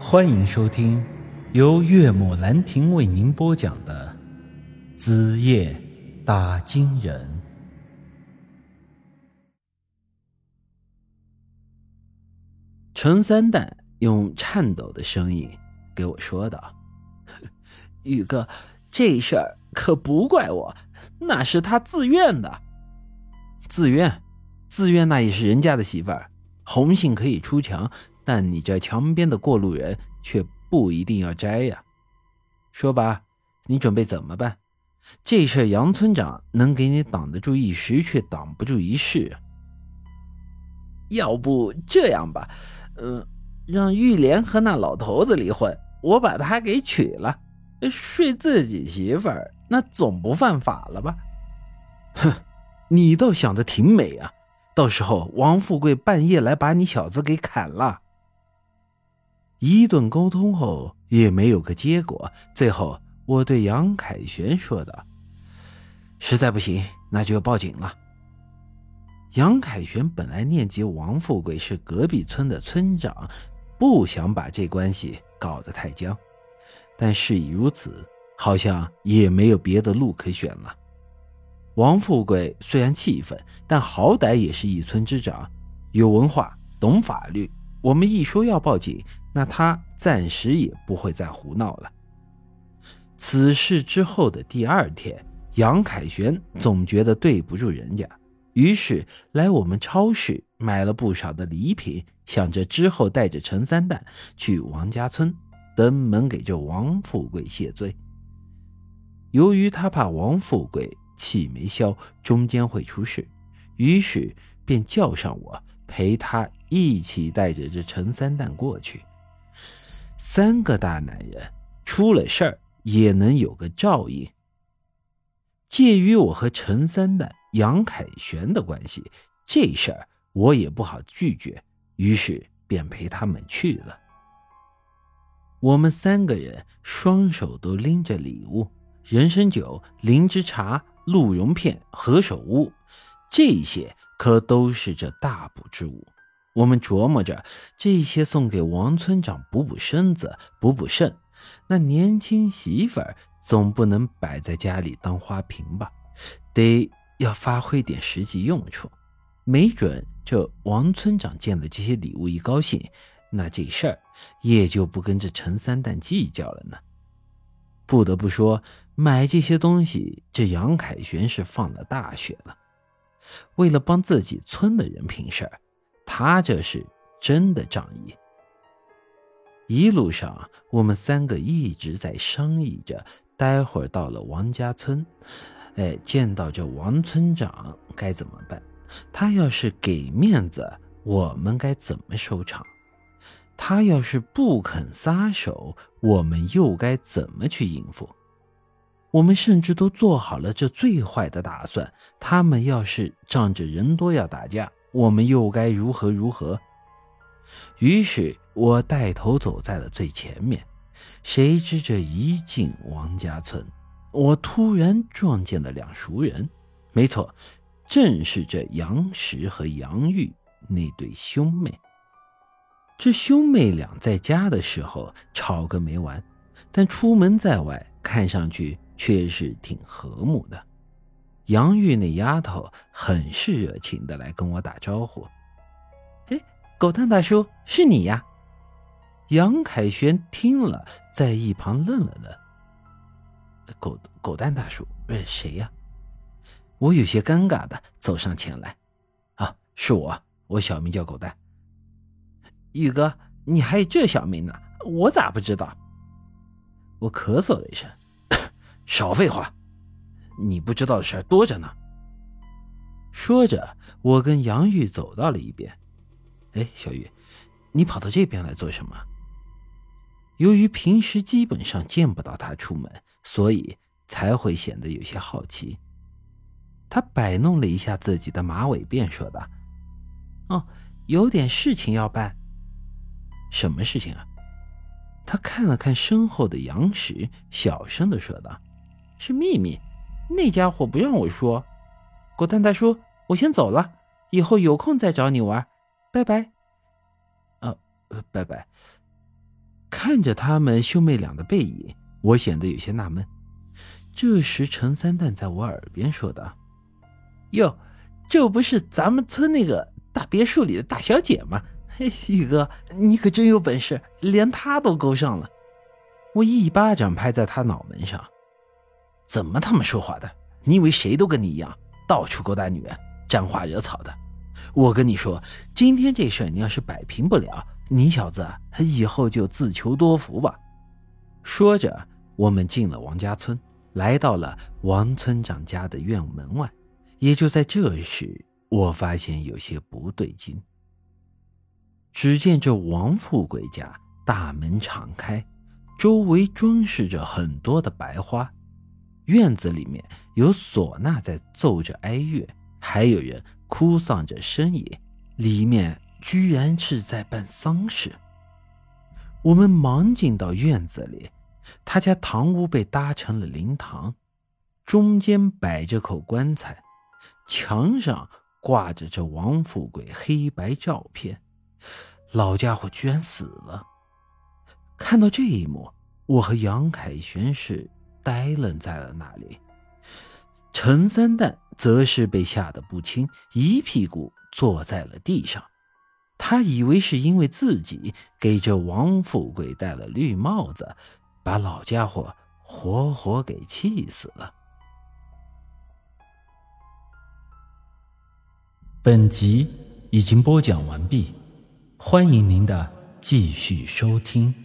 欢迎收听由岳母兰亭为您播讲的《子夜打金人》。陈三蛋用颤抖的声音给我说道：“ 宇哥，这事儿可不怪我，那是他自愿的。自愿，自愿，那也是人家的媳妇儿。红杏可以出墙。”但你这墙边的过路人却不一定要摘呀。说吧，你准备怎么办？这事杨村长能给你挡得住一时，却挡不住一世。要不这样吧，嗯，让玉莲和那老头子离婚，我把他给娶了，睡自己媳妇儿，那总不犯法了吧？哼，你倒想的挺美啊！到时候王富贵半夜来把你小子给砍了。一顿沟通后也没有个结果，最后我对杨凯旋说道：“实在不行，那就报警了。”杨凯旋本来念及王富贵是隔壁村的村长，不想把这关系搞得太僵，但事已如此，好像也没有别的路可选了。王富贵虽然气愤，但好歹也是一村之长，有文化，懂法律。我们一说要报警。那他暂时也不会再胡闹了。此事之后的第二天，杨凯旋总觉得对不住人家，于是来我们超市买了不少的礼品，想着之后带着陈三蛋去王家村登门给这王富贵谢罪。由于他怕王富贵气没消，中间会出事，于是便叫上我陪他一起带着这陈三蛋过去。三个大男人出了事儿也能有个照应。介于我和陈三蛋、杨凯旋的关系，这事儿我也不好拒绝，于是便陪他们去了。我们三个人双手都拎着礼物：人参酒、灵芝茶、鹿茸片、何首乌，这些可都是这大补之物。我们琢磨着，这些送给王村长补补身子、补补肾，那年轻媳妇儿总不能摆在家里当花瓶吧？得要发挥点实际用处。没准这王村长见了这些礼物一高兴，那这事儿也就不跟这陈三蛋计较了呢。不得不说，买这些东西，这杨凯旋是放了大血了，为了帮自己村的人平事儿。他这是真的仗义。一路上，我们三个一直在商议着，待会儿到了王家村，哎，见到这王村长该怎么办？他要是给面子，我们该怎么收场？他要是不肯撒手，我们又该怎么去应付？我们甚至都做好了这最坏的打算。他们要是仗着人多要打架。我们又该如何如何？于是我带头走在了最前面。谁知这一进王家村，我突然撞见了两熟人。没错，正是这杨石和杨玉那对兄妹。这兄妹俩在家的时候吵个没完，但出门在外，看上去却是挺和睦的。杨玉那丫头很是热情的来跟我打招呼，哎，狗蛋大叔是你呀？杨凯旋听了，在一旁愣了愣。狗狗蛋大叔，呃，谁呀？我有些尴尬的走上前来，啊，是我，我小名叫狗蛋。玉哥，你还有这小名呢？我咋不知道？我咳嗽了一声，少废话。你不知道的事多着呢。说着，我跟杨玉走到了一边。哎，小玉，你跑到这边来做什么？由于平时基本上见不到他出门，所以才会显得有些好奇。他摆弄了一下自己的马尾辫，说道：“哦，有点事情要办。什么事情啊？”他看了看身后的杨石，小声的说道：“是秘密。”那家伙不让我说，狗蛋大叔，我先走了，以后有空再找你玩，拜拜。呃，拜拜。看着他们兄妹俩的背影，我显得有些纳闷。这时，陈三蛋在我耳边说道：“哟，这不是咱们村那个大别墅里的大小姐吗？宇哥，你可真有本事，连她都勾上了。”我一巴掌拍在他脑门上：“怎么他妈说话的？你以为谁都跟你一样，到处勾搭女人，沾花惹草的？我跟你说，今天这事你要是摆平不了，你小子以后就自求多福吧。”说着，我们进了王家村。来到了王村长家的院门外，也就在这时，我发现有些不对劲。只见这王富贵家大门敞开，周围装饰着很多的白花，院子里面有唢呐在奏着哀乐，还有人哭丧着呻吟，里面居然是在办丧事。我们忙进到院子里。他家堂屋被搭成了灵堂，中间摆着口棺材，墙上挂着这王富贵黑白照片。老家伙居然死了！看到这一幕，我和杨凯旋是呆愣在了那里。陈三蛋则是被吓得不轻，一屁股坐在了地上。他以为是因为自己给这王富贵戴了绿帽子。把老家伙活活给气死了。本集已经播讲完毕，欢迎您的继续收听。